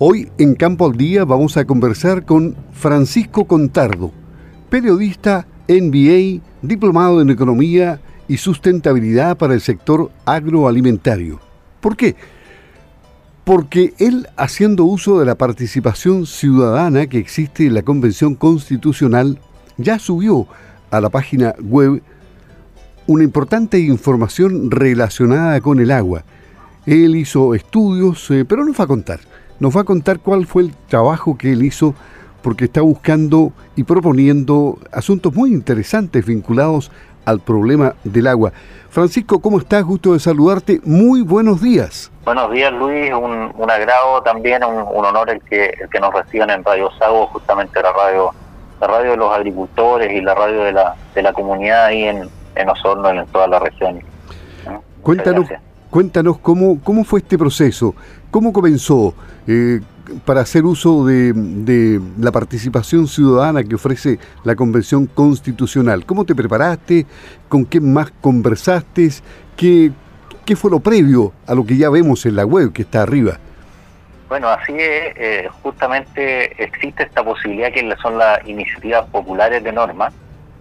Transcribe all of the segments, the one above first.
Hoy en Campo al Día vamos a conversar con Francisco Contardo, periodista MBA, diplomado en Economía y Sustentabilidad para el sector agroalimentario. ¿Por qué? Porque él, haciendo uso de la participación ciudadana que existe en la Convención Constitucional, ya subió a la página web una importante información relacionada con el agua. Él hizo estudios, eh, pero nos va a contar nos va a contar cuál fue el trabajo que él hizo porque está buscando y proponiendo asuntos muy interesantes vinculados al problema del agua. Francisco, ¿cómo estás? Gusto de saludarte. Muy buenos días. Buenos días, Luis. Un, agrado también, un, honor el que, el que nos reciban en Radio Sago, justamente la radio la radio de los agricultores y la radio de la, de la comunidad ahí en, en Osorno, en toda la región. Cuéntanos, cuéntanos cómo, cómo fue este proceso. ¿Cómo comenzó eh, para hacer uso de, la participación ciudadana que ofrece la Convención Constitucional? ¿Cómo te preparaste? ¿Con qué más conversaste? ¿Qué, qué fue lo previo a lo que ya vemos en la web que está arriba? Bueno, así es, eh, justamente existe esta posibilidad que son las iniciativas populares de norma,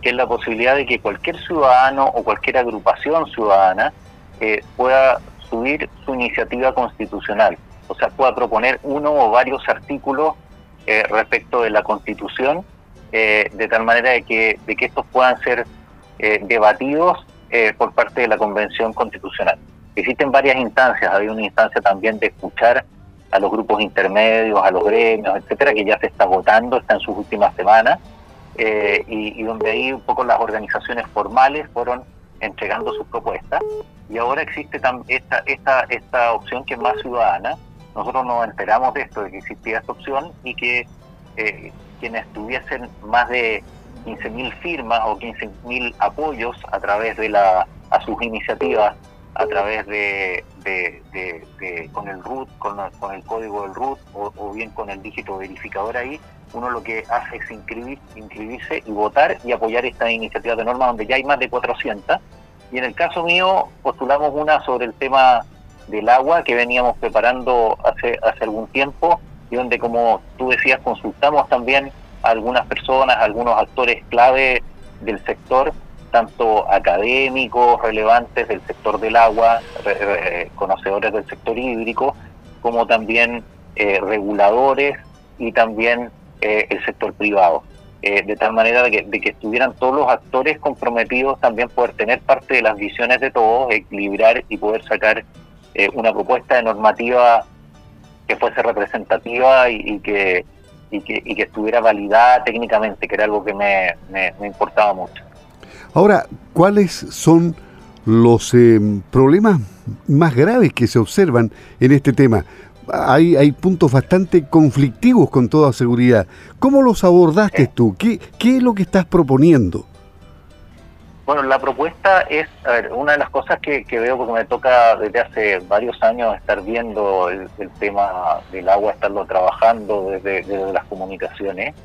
que es la posibilidad de que cualquier ciudadano o cualquier agrupación ciudadana eh, pueda subir su iniciativa constitucional, o sea, pueda proponer uno o varios artículos eh, respecto de la Constitución, eh, de tal manera de que, de que estos puedan ser eh, debatidos por parte de la Convención Constitucional. Existen varias instancias, hay una instancia también de escuchar a los grupos intermedios, a los gremios, etcétera, que ya se está votando, está en sus últimas semanas, y, y donde ahí un poco las organizaciones formales fueron entregando sus propuestas y ahora existe esta, esta, esta opción que es más ciudadana. Nosotros nos enteramos de esto, de que existía esta opción y que eh, quienes tuviesen más de 15.000 firmas o 15.000 apoyos a través de la a sus iniciativas a través de, de, con el root, con, el código del root o, bien con el dígito verificador ahí, uno lo que hace es inscribir, inscribirse y votar y apoyar esta iniciativa de norma donde ya hay más de 400 y en el caso mío, postulamos una sobre el tema del agua que veníamos preparando hace, hace algún tiempo y donde, como tú decías, consultamos también a algunas personas, a algunos actores clave del sector, tanto académicos relevantes del sector del agua, conocedores del sector hídrico, como también eh, reguladores y también eh, el sector privado. Eh, de tal manera de que, estuvieran todos los actores comprometidos también poder tener parte de las visiones de todos, equilibrar y poder sacar eh, una propuesta de normativa que fuese representativa y, que, y, que, y que estuviera validada técnicamente, que era algo que me, me, importaba mucho. Ahora, ¿cuáles son los eh, problemas más graves que se observan en este tema? hay, hay puntos bastante conflictivos con toda seguridad. ¿Cómo los abordaste tú? ¿Qué, ¿Qué es lo que estás proponiendo? Bueno, la propuesta es, a ver, una de las cosas que, veo, porque me toca desde hace varios años estar viendo el, tema del agua, estarlo trabajando desde, las comunicaciones,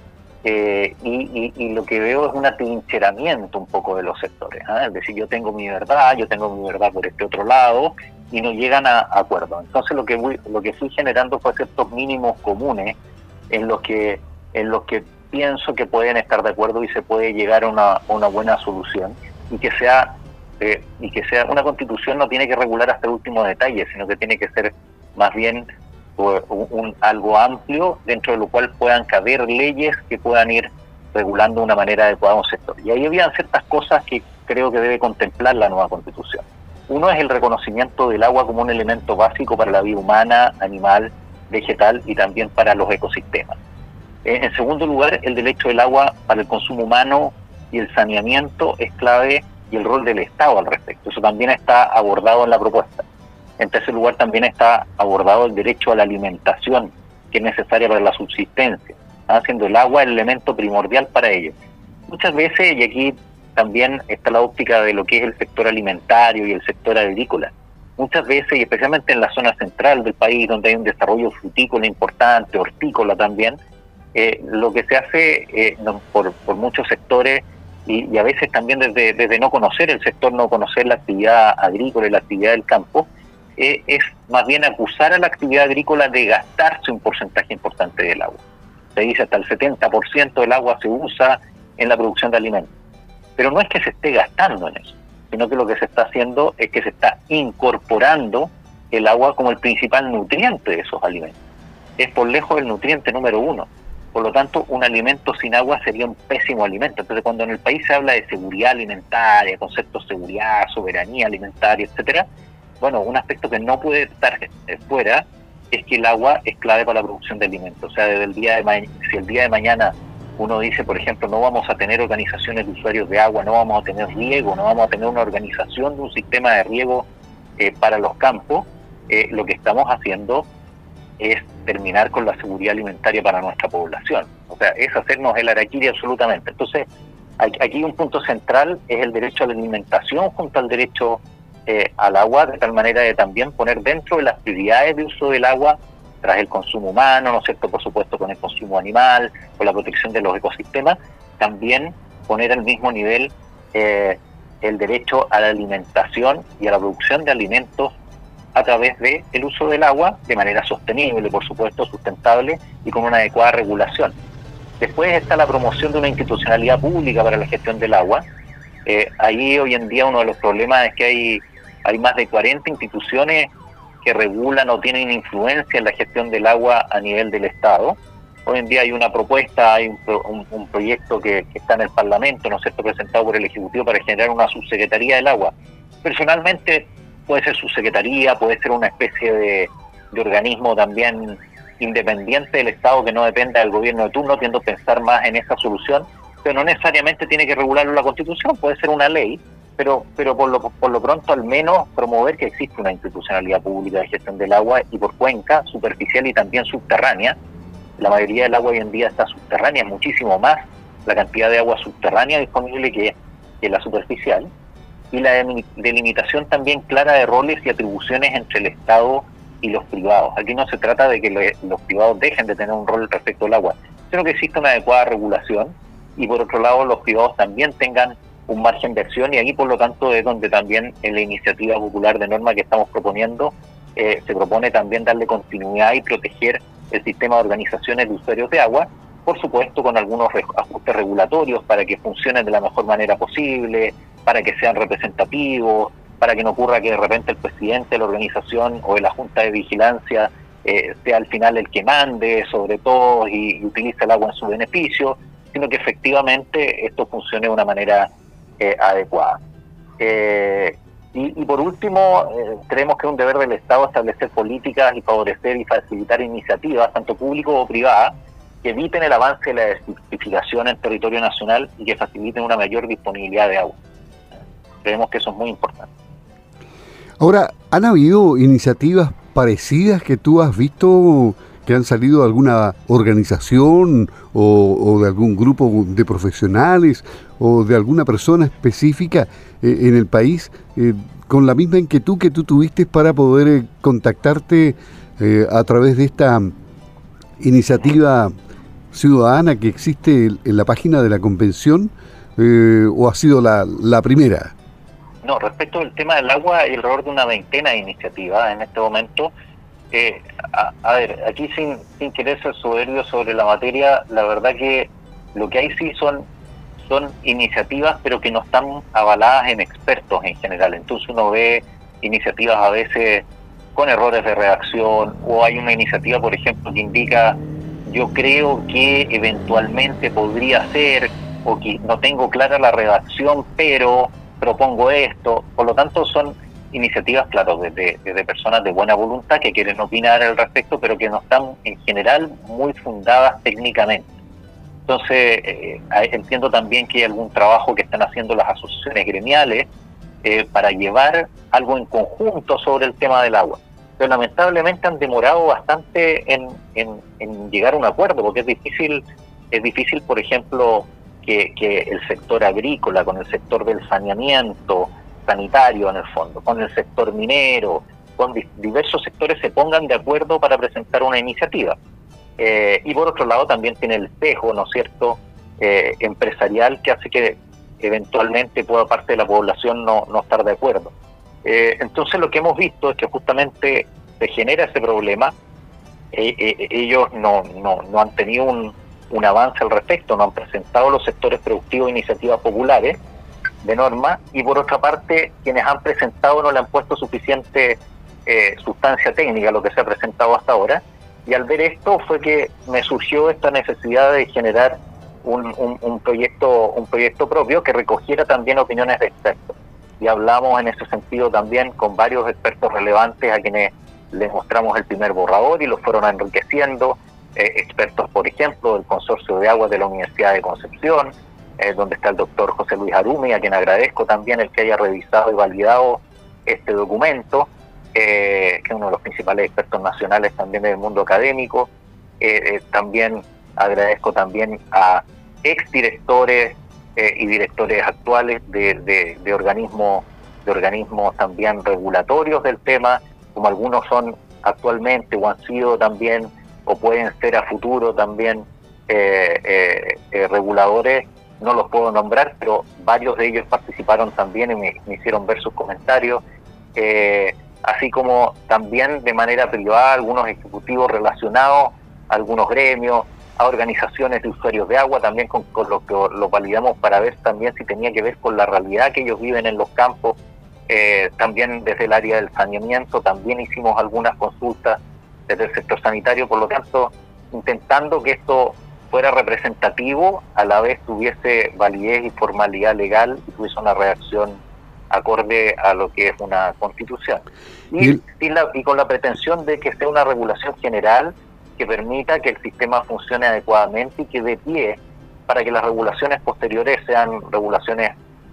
eh, y, lo que veo es un atrincheramiento un poco de los sectores. ¿ah? Es decir, yo tengo mi verdad, yo tengo mi verdad por este otro lado, y no llegan a acuerdo. Entonces lo que lo que fui generando fue ciertos mínimos comunes en los que en los que pienso que pueden estar de acuerdo y se puede llegar a una buena solución y que sea eh, y que sea una constitución no tiene que regular hasta el último detalle, sino que tiene que ser más bien pues, un, algo amplio dentro de lo cual puedan caber leyes que puedan ir regulando una manera adecuada un sector. Y ahí habían ciertas cosas que creo que debe contemplar la nueva constitución. Uno es el reconocimiento del agua como un elemento básico para la vida humana, animal, vegetal y también para los ecosistemas. Eh, en segundo lugar, el derecho del agua para el consumo humano y el saneamiento es clave y el rol del Estado al respecto. Eso también está abordado en la propuesta. En tercer lugar, también está abordado el derecho a la alimentación, que es necesaria para la subsistencia, haciendo el agua el elemento primordial para ello. Muchas veces, y aquí también está la óptica de lo que es el sector alimentario y el sector agrícola. Muchas veces, y especialmente en la zona central del país, donde hay un desarrollo frutícola importante, hortícola también, eh, lo que se hace eh, por, muchos sectores y, a veces también desde, desde no conocer el sector, no conocer la actividad agrícola y la actividad del campo, eh, es más bien acusar a la actividad agrícola de gastarse un porcentaje importante del agua. Se dice hasta el 70% del agua se usa en la producción de alimentos. Pero no es que se esté gastando en eso, sino que lo que se está haciendo es que se está incorporando el agua como el principal nutriente de esos alimentos. Es por lejos el nutriente número uno. Por lo tanto, un alimento sin agua sería un pésimo alimento. Entonces, cuando en el país se habla de seguridad alimentaria, conceptos de seguridad, soberanía alimentaria, etcétera, bueno, un aspecto que no puede estar fuera es que el agua es clave para la producción de alimentos. O sea, desde el día de si el día de mañana uno dice, por ejemplo, no vamos a tener organizaciones de usuarios de agua, no vamos a tener riego, no vamos a tener una organización de un sistema de riego eh, para los campos, eh, lo que estamos haciendo es terminar con la seguridad alimentaria para nuestra población. O sea, es hacernos el araquiri absolutamente. Entonces, aquí un punto central es el derecho a la alimentación junto al derecho eh, al agua, de tal manera de también poner dentro de las prioridades de uso del agua tras el consumo humano, ¿no es cierto? Por supuesto, con el consumo animal, con la protección de los ecosistemas, también poner al mismo nivel eh, el derecho a la alimentación y a la producción de alimentos a través del el uso del agua de manera sostenible, por supuesto, sustentable y con una adecuada regulación. Después está la promoción de una institucionalidad pública para la gestión del agua. Eh, ahí hoy en día uno de los problemas es que hay hay más de 40 instituciones que regulan o tienen influencia en la gestión del agua a nivel del Estado. Hoy en día hay una propuesta, hay un, proyecto que, está en el Parlamento, ¿no es cierto?, presentado por el Ejecutivo para generar una subsecretaría del agua. Personalmente puede ser subsecretaría, puede ser una especie de, organismo también independiente del Estado que no dependa del gobierno de turno, tiendo a pensar más en esa solución, pero no necesariamente tiene que regularlo la Constitución, puede ser una ley pero, pero por, lo, por lo pronto al menos promover que existe una institucionalidad pública de gestión del agua y por cuenca, superficial y también subterránea. La mayoría del agua hoy en día está subterránea, muchísimo más la cantidad de agua subterránea disponible que, que la superficial. Y la delimitación también clara de roles y atribuciones entre el Estado y los privados. Aquí no se trata de que los privados dejen de tener un rol respecto al agua, sino que exista una adecuada regulación y por otro lado los privados también tengan un margen de acción y aquí por lo tanto es donde también en la iniciativa popular de norma que estamos proponiendo eh, se propone también darle continuidad y proteger el sistema de organizaciones de usuarios de agua, por supuesto con algunos ajustes regulatorios para que funcionen de la mejor manera posible, para que sean representativos, para que no ocurra que de repente el presidente de la organización o de la Junta de Vigilancia eh, sea al final el que mande sobre todo y, utilice el agua en su beneficio, sino que efectivamente esto funcione de una manera eh, adecuada. Eh, y, por último, eh, creemos que es un deber del Estado establecer políticas y favorecer y facilitar iniciativas, tanto públicas o privadas, que eviten el avance de la desertificación en territorio nacional y que faciliten una mayor disponibilidad de agua. Creemos que eso es muy importante. Ahora, ¿han habido iniciativas parecidas que tú has visto que han salido de alguna organización o, de algún grupo de profesionales o de alguna persona específica eh, en el país eh, con la misma inquietud que tú tuviste para poder eh, contactarte a través de esta iniciativa ciudadana que existe en la página de la convención o ha sido la, la primera? No, respecto al tema del agua, hay alrededor de una veintena de iniciativas en este momento a, ver, aquí sin, sin querer ser soberbio sobre la materia, la verdad que lo que hay sí son, son iniciativas, pero que no están avaladas en expertos en general. Entonces uno ve iniciativas a veces con errores de redacción, o hay una iniciativa, por ejemplo, que indica yo creo que eventualmente podría ser, o que no tengo clara la redacción, pero propongo esto. Por lo tanto, son iniciativas, claro, desde, de personas de buena voluntad que quieren opinar al respecto, pero que no están en general muy fundadas técnicamente. Entonces, eh, entiendo también que hay algún trabajo que están haciendo las asociaciones gremiales eh, para llevar algo en conjunto sobre el tema del agua. Pero lamentablemente han demorado bastante en, en, llegar a un acuerdo, porque es difícil, es difícil, por ejemplo, que, el sector agrícola con el sector del saneamiento, sanitario en el fondo, con el sector minero, con diversos sectores se pongan de acuerdo para presentar una iniciativa. Eh, y por otro lado también tiene el espejo, ¿no es cierto?, eh, empresarial que hace que eventualmente pueda parte de la población no, no estar de acuerdo. Eh, entonces lo que hemos visto es que justamente se genera ese problema, eh, eh, ellos no, no, no, han tenido un, un, avance al respecto, no han presentado los sectores productivos iniciativas populares de norma y por otra parte quienes han presentado no le han puesto suficiente sustancia técnica a lo que se ha presentado hasta ahora. Y al ver esto fue que me surgió esta necesidad de generar un, un, proyecto un proyecto propio que recogiera también opiniones de expertos. Y hablamos en ese sentido también con varios expertos relevantes a quienes les mostramos el primer borrador y lo fueron enriqueciendo, eh, expertos por ejemplo del Consorcio de Agua de la Universidad de Concepción, eh, donde está el doctor José Luis Arumi, a quien agradezco también el que haya revisado y validado este documento, eh, que es uno de los principales expertos nacionales también del mundo académico. también agradezco también a exdirectores eh, y directores actuales de, de, organismos de organismos también regulatorios del tema, como algunos son actualmente o han sido también o pueden ser a futuro también eh, eh, reguladores, no los puedo nombrar, pero varios de ellos participaron también y me, hicieron ver sus comentarios, así como también de manera privada algunos ejecutivos relacionados, algunos gremios, a organizaciones de usuarios de agua, también con, lo que lo validamos para ver también si tenía que ver con la realidad que ellos viven en los campos, eh, también desde el área del saneamiento, también hicimos algunas consultas desde el sector sanitario, por lo tanto, intentando que esto fuera representativo, a la vez tuviese validez y formalidad legal y tuviese una reacción acorde a lo que es una constitución. Y, y con la pretensión de que sea una regulación general que permita que el sistema funcione adecuadamente y que dé pie para que las regulaciones posteriores sean regulaciones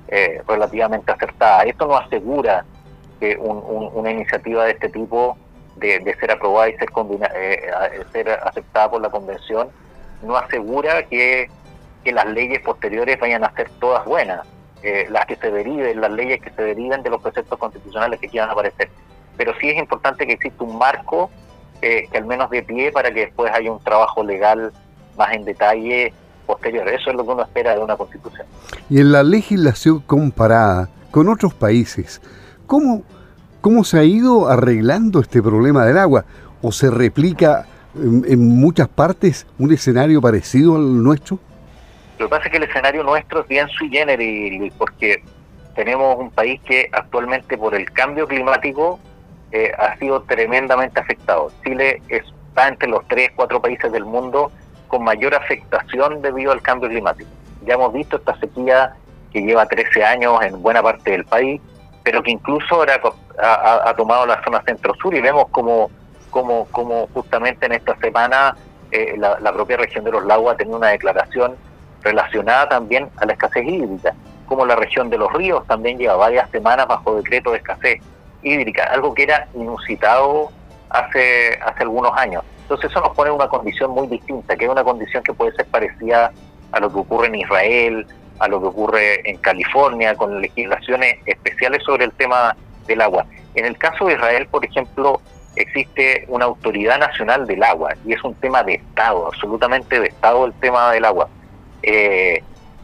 eh, relativamente acertadas. Esto no asegura que una iniciativa de este tipo, de, ser aprobada y ser, eh, ser aceptada por la Convención, no asegura que, las leyes posteriores vayan a ser todas buenas, eh, las que se deriven, las leyes que se deriven de los preceptos constitucionales que quieran aparecer. Pero sí es importante que exista un marco que al menos de pie para que después haya un trabajo legal más en detalle posterior. Eso es lo que uno espera de una constitución. Y en la legislación comparada con otros países, ¿cómo, cómo se ha ido arreglando este problema del agua? ¿O se replica en, muchas partes un escenario parecido al nuestro? Lo que pasa es que el escenario nuestro es bien sui generis, porque tenemos un país que actualmente por el cambio climático eh, ha sido tremendamente afectado. Chile está entre los tres, cuatro países del mundo con mayor afectación debido al cambio climático. Ya hemos visto esta sequía que lleva 13 años en buena parte del país, pero que incluso ahora ha, tomado la zona centro-sur y vemos como, como, como justamente en esta semana eh, la, la, propia región de los lagos ha tenido una declaración relacionada también a la escasez hídrica, como la región de los ríos también lleva varias semanas bajo decreto de escasez hídrica, algo que era inusitado hace, hace algunos años. Entonces eso nos pone en una condición muy distinta, que es una condición que puede ser parecida a lo que ocurre en Israel, a lo que ocurre en California, con legislaciones especiales sobre el tema del agua. En el caso de Israel, por ejemplo, existe una autoridad nacional del agua y es un tema de Estado, absolutamente de Estado el tema del agua. Eh,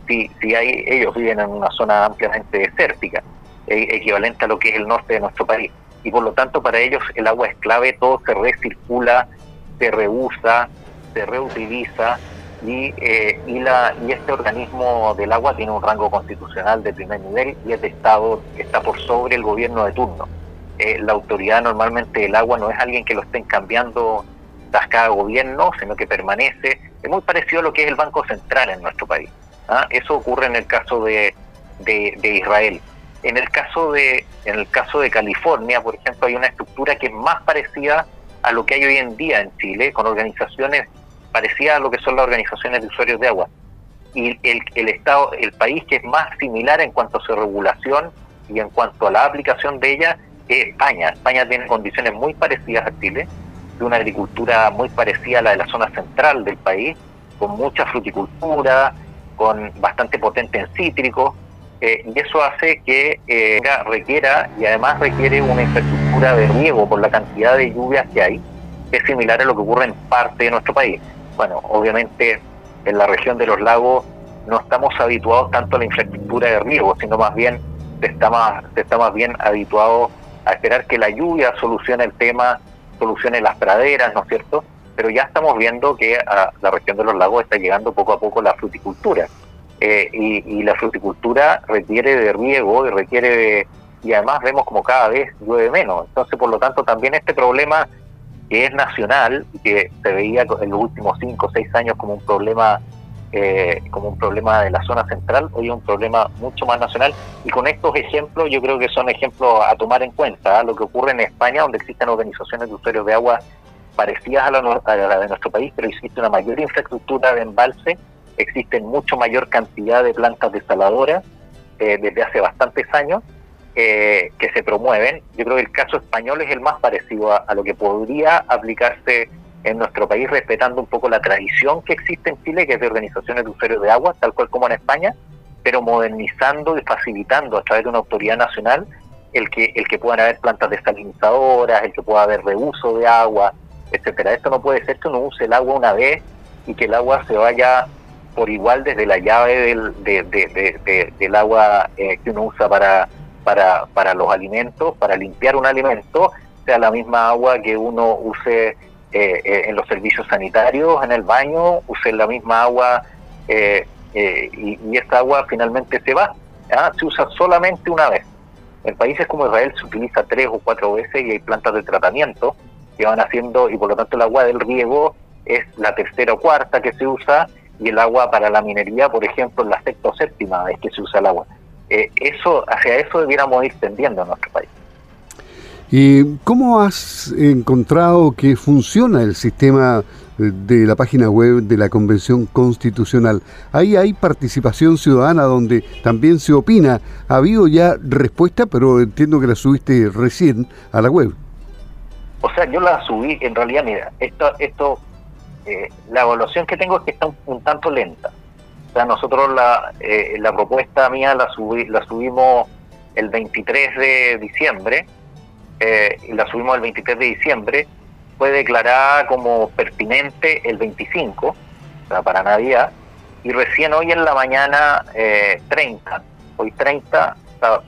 si, si hay, ellos viven en una zona ampliamente desértica, eh, equivalente a lo que es el norte de nuestro país. Y por lo tanto para ellos el agua es clave, todo se recircula, se reusa, se reutiliza y, eh, y, la, y este organismo del agua tiene un rango constitucional de primer nivel y es de Estado, está por sobre el gobierno de turno. Eh, la autoridad normalmente del agua no es alguien que lo estén cambiando tras cada gobierno, sino que permanece. Es muy parecido a lo que es el Banco Central en nuestro país. ¿ah? Eso ocurre en el caso de, de Israel. En el caso de, en el caso de California, por ejemplo, hay una estructura que es más parecida a lo que hay hoy en día en Chile, con organizaciones parecidas a lo que son las organizaciones de usuarios de agua. Y el, el estado, el país que es más similar en cuanto a su regulación y en cuanto a la aplicación de ella es España. España tiene condiciones muy parecidas a Chile, de una agricultura muy parecida a la de la zona central del país, con mucha fruticultura, con bastante potente en cítricos, eh, y eso hace que eh, requiera, y además requiere una infraestructura de riego por la cantidad de lluvias que hay, que es similar a lo que ocurre en parte de nuestro país. Bueno, obviamente en la región de los lagos no estamos habituados tanto a la infraestructura de riego, sino más bien se está más, se está más bien habituado a esperar que la lluvia solucione el tema, solucione las praderas, ¿no es cierto? Pero ya estamos viendo que a la región de los lagos está llegando poco a poco la fruticultura. Eh, y, la fruticultura requiere de riego y requiere de, y además vemos como cada vez llueve menos. Entonces, por lo tanto, también este problema que es nacional, que se veía en los últimos cinco o seis años como un problema eh, como un problema de la zona central, hoy es un problema mucho más nacional. Y con estos ejemplos, yo creo que son ejemplos a tomar en cuenta. ¿ah? Lo que ocurre en España, donde existen organizaciones de usuarios de agua parecidas a la, de nuestro país, pero existe una mayor infraestructura de embalse, existen mucho mayor cantidad de plantas desaladoras eh, desde hace bastantes años eh, que se promueven. Yo creo que el caso español es el más parecido a lo que podría aplicarse en nuestro país, respetando un poco la tradición que existe en Chile, que es de organizaciones de usuarios de agua, tal cual como en España, pero modernizando y facilitando a través de una autoridad nacional el que el que puedan haber plantas desalinizadoras, el que pueda haber reuso de agua, etcétera. Esto no puede ser que uno use el agua una vez y que el agua se vaya por igual desde la llave del, del agua eh, que uno usa para, para, para los alimentos, para limpiar un alimento, sea la misma agua que uno use eh, eh, en los servicios sanitarios, en el baño, usen la misma agua eh, y, esta agua finalmente se va. Se usa solamente una vez. En países como Israel se utiliza tres o cuatro veces y hay plantas de tratamiento que van haciendo, y por lo tanto el agua del riego es la tercera o cuarta que se usa y el agua para la minería, por ejemplo, es la sexta o séptima vez que se usa el agua. Eso Hacia eso debiéramos ir tendiendo en nuestro país. ¿Y cómo has encontrado que funciona el sistema de la página web de la Convención Constitucional? Ahí hay participación ciudadana donde también se opina. Ha habido ya respuesta, pero entiendo que la subiste recién a la web. O sea, yo la subí, en realidad, mira, esto, esto eh, la evaluación que tengo es que está un, tanto lenta. O sea, nosotros la, eh, la propuesta mía la, subí, la subimos el 23 de diciembre eh, la subimos el 23 de diciembre, fue declarada como pertinente el 25, o sea, para Navidad, y recién hoy en la mañana 30, eh, hoy 30,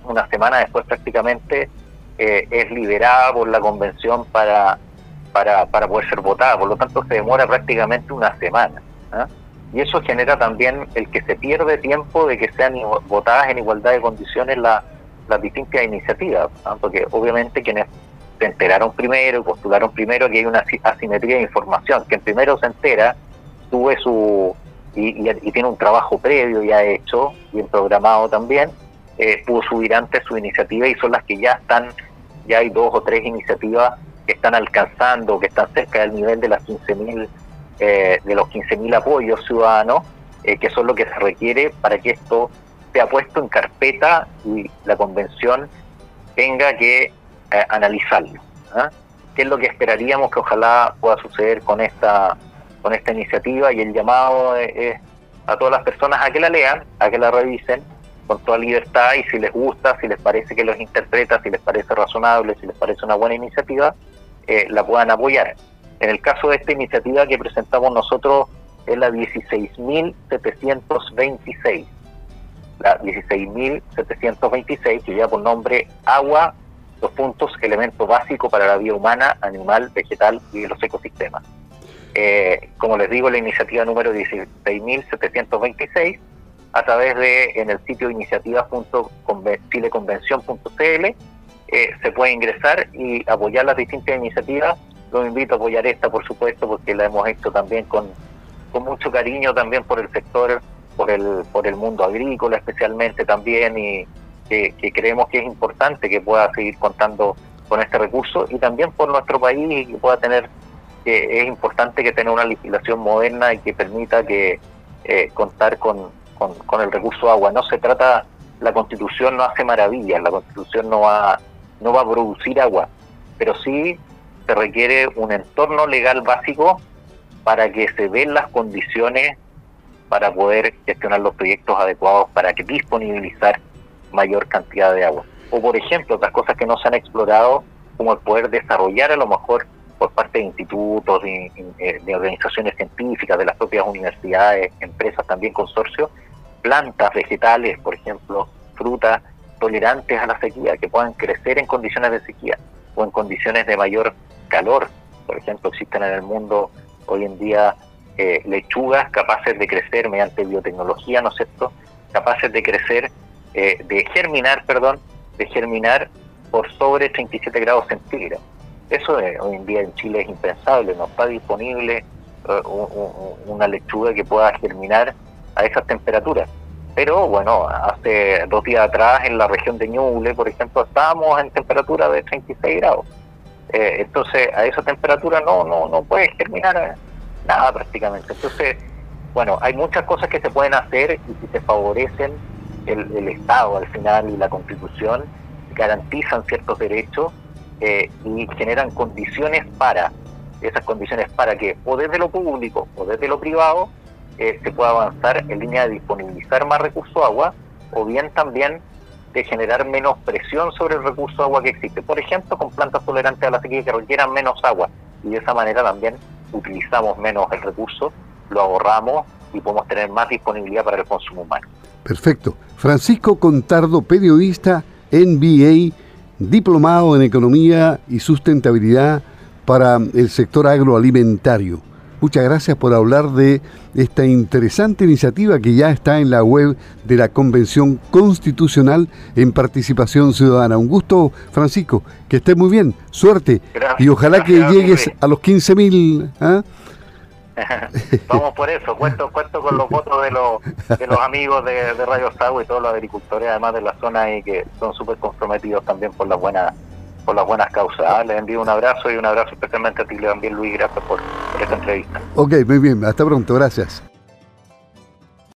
una semana después prácticamente, eh, es liberada por la convención para, para, para poder ser votada, por lo tanto se demora prácticamente una semana. ¿ah? Y eso genera también el que se pierde tiempo de que sean votadas en igualdad de condiciones la las distintas iniciativas, porque obviamente quienes se enteraron primero y postularon primero que hay una asimetría de información, quien primero se entera, sube su y, tiene un trabajo previo ya hecho, bien programado también, eh, pudo subir antes su iniciativa y son las que ya están, ya hay dos o tres iniciativas que están alcanzando, que están cerca del nivel de las 15.000 eh, de los 15.000 apoyos ciudadanos, eh, que son lo que se requiere para que esto ha puesto en carpeta y la convención tenga que eh, analizarlo. ¿ah? ¿Qué es lo que esperaríamos que ojalá pueda suceder con esta, con esta iniciativa? Y el llamado es a todas las personas a que la lean, a que la revisen con toda libertad y si les gusta, si les parece que los interpreta, si les parece razonable, si les parece una buena iniciativa, eh, la puedan apoyar. En el caso de esta iniciativa que presentamos nosotros es la 16.726 la 16.726, que lleva por nombre Agua, dos puntos, elemento básico para la vida humana, animal, vegetal y los ecosistemas. Eh, como les digo, la iniciativa número 16.726, a través de en el sitio iniciativas.chileconvención.cl, eh, se puede ingresar y apoyar las distintas iniciativas. Los invito a apoyar esta, por supuesto, porque la hemos hecho también con, con mucho cariño también por el sector por el, por el mundo agrícola especialmente también y que, creemos que es importante que pueda seguir contando con este recurso y también por nuestro país y que pueda tener, que es importante que tenga una legislación moderna y que permita que eh, contar con, con, el recurso agua. No se trata, la constitución no hace maravillas, la constitución no va, no va a producir agua, pero sí se requiere un entorno legal básico para que se den las condiciones para poder gestionar los proyectos adecuados para que disponibilizar mayor cantidad de agua. O por ejemplo, otras cosas que no se han explorado, como el poder desarrollar a lo mejor por parte de institutos, de, eh, organizaciones científicas, de las propias universidades, empresas, también consorcios, plantas vegetales, por ejemplo, frutas, tolerantes a la sequía, que puedan crecer en condiciones de sequía o en condiciones de mayor calor. Por ejemplo, existen en el mundo hoy en día eh, lechugas capaces de crecer mediante biotecnología, ¿no es cierto? Capaces de crecer, eh, de germinar, perdón, de germinar por sobre 37 grados centígrados. Eso hoy en día en Chile es impensable, no está disponible eh, una lechuga que pueda germinar a esas temperaturas. Pero bueno, hace dos días atrás en la región de Ñuble, por ejemplo, estábamos en temperatura de 36 grados. Eh, entonces, a esa temperatura no, no, no puede germinar nada prácticamente. Entonces, bueno, hay muchas cosas que se pueden hacer y si se favorecen el, Estado al final y la Constitución, garantizan ciertos derechos eh, y generan condiciones para, esas condiciones para que o desde lo público o desde lo privado eh, se pueda avanzar en línea de disponibilizar más recurso agua o bien también de generar menos presión sobre el recurso agua que existe. Por ejemplo, con plantas tolerantes a la sequía que requieran menos agua y de esa manera también utilizamos menos el recurso, lo ahorramos y podemos tener más disponibilidad para el consumo humano. Perfecto. Francisco Contardo, periodista, NBA, diplomado en Economía y Sustentabilidad para el sector agroalimentario. Muchas gracias por hablar de esta interesante iniciativa que ya está en la web de la Convención Constitucional en Participación Ciudadana. Un gusto, Francisco, que estés muy bien, suerte y ojalá que llegues a los 15.000. mil. ¿ah? Vamos por eso, cuento cuento con los votos de los, de los amigos de, de Radio y todos los agricultores, además de la zona y que son súper comprometidos también por las buenas por las buenas causas. ¿ah? Les envío un abrazo y un abrazo especialmente a ti también, Luis. Gracias por, por esta entrevista. Ok, muy bien. Hasta pronto. Gracias.